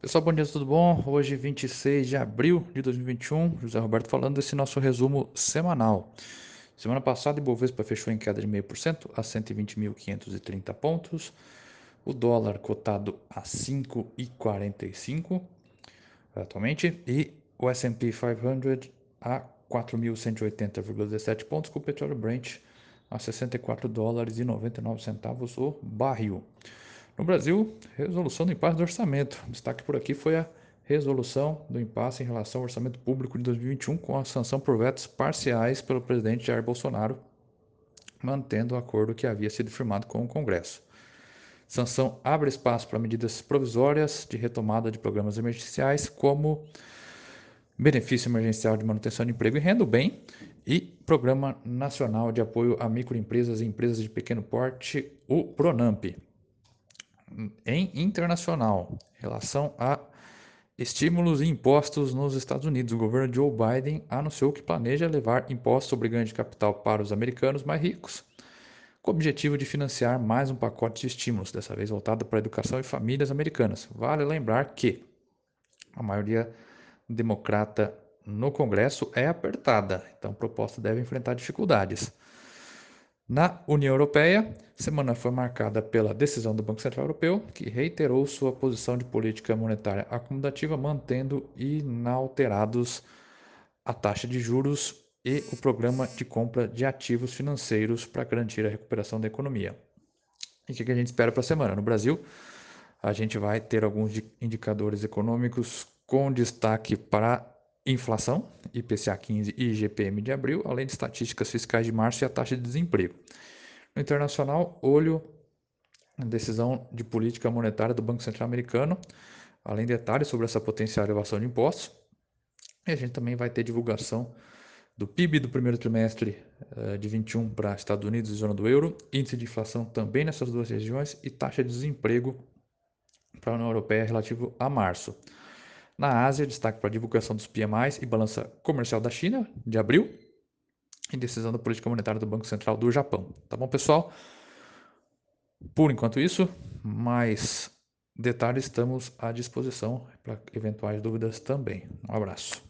Pessoal, bom dia, tudo bom? Hoje, 26 de abril de 2021, José Roberto falando desse nosso resumo semanal. Semana passada, o Ibovespa fechou em queda de 0,5% a 120.530 pontos. O dólar cotado a 5,45 atualmente e o S&P 500 a 4.180,17 pontos com o petróleo Brent a 64 dólares e 99 centavos o barril. No Brasil, resolução do impasse do orçamento. O destaque por aqui foi a resolução do impasse em relação ao orçamento público de 2021 com a sanção por vetos parciais pelo presidente Jair Bolsonaro, mantendo o acordo que havia sido firmado com o Congresso. Sanção abre espaço para medidas provisórias de retomada de programas emergenciais, como benefício emergencial de manutenção de emprego e renda, BEM, e Programa Nacional de Apoio a Microempresas e Empresas de Pequeno Porte, o PRONAMP em internacional, relação a estímulos e impostos nos Estados Unidos. O governo Joe Biden anunciou que planeja levar impostos sobre ganho de capital para os americanos mais ricos, com o objetivo de financiar mais um pacote de estímulos, dessa vez voltado para a educação e famílias americanas. Vale lembrar que a maioria democrata no Congresso é apertada, então a proposta deve enfrentar dificuldades. Na União Europeia, semana foi marcada pela decisão do Banco Central Europeu, que reiterou sua posição de política monetária acomodativa, mantendo inalterados a taxa de juros e o programa de compra de ativos financeiros para garantir a recuperação da economia. E o que a gente espera para a semana? No Brasil, a gente vai ter alguns indicadores econômicos com destaque para inflação, IPCA 15 e IGPM de abril, além de estatísticas fiscais de março e a taxa de desemprego. No internacional, olho na decisão de política monetária do Banco Central Americano, além de detalhes sobre essa potencial elevação de impostos. E a gente também vai ter divulgação do PIB do primeiro trimestre uh, de 21 para Estados Unidos e zona do euro, índice de inflação também nessas duas regiões e taxa de desemprego para a União Europeia relativo a março. Na Ásia, destaque para a divulgação dos PMIs e balança comercial da China, de abril, e decisão da política monetária do Banco Central do Japão. Tá bom, pessoal? Por enquanto isso, mais detalhes estamos à disposição para eventuais dúvidas também. Um abraço.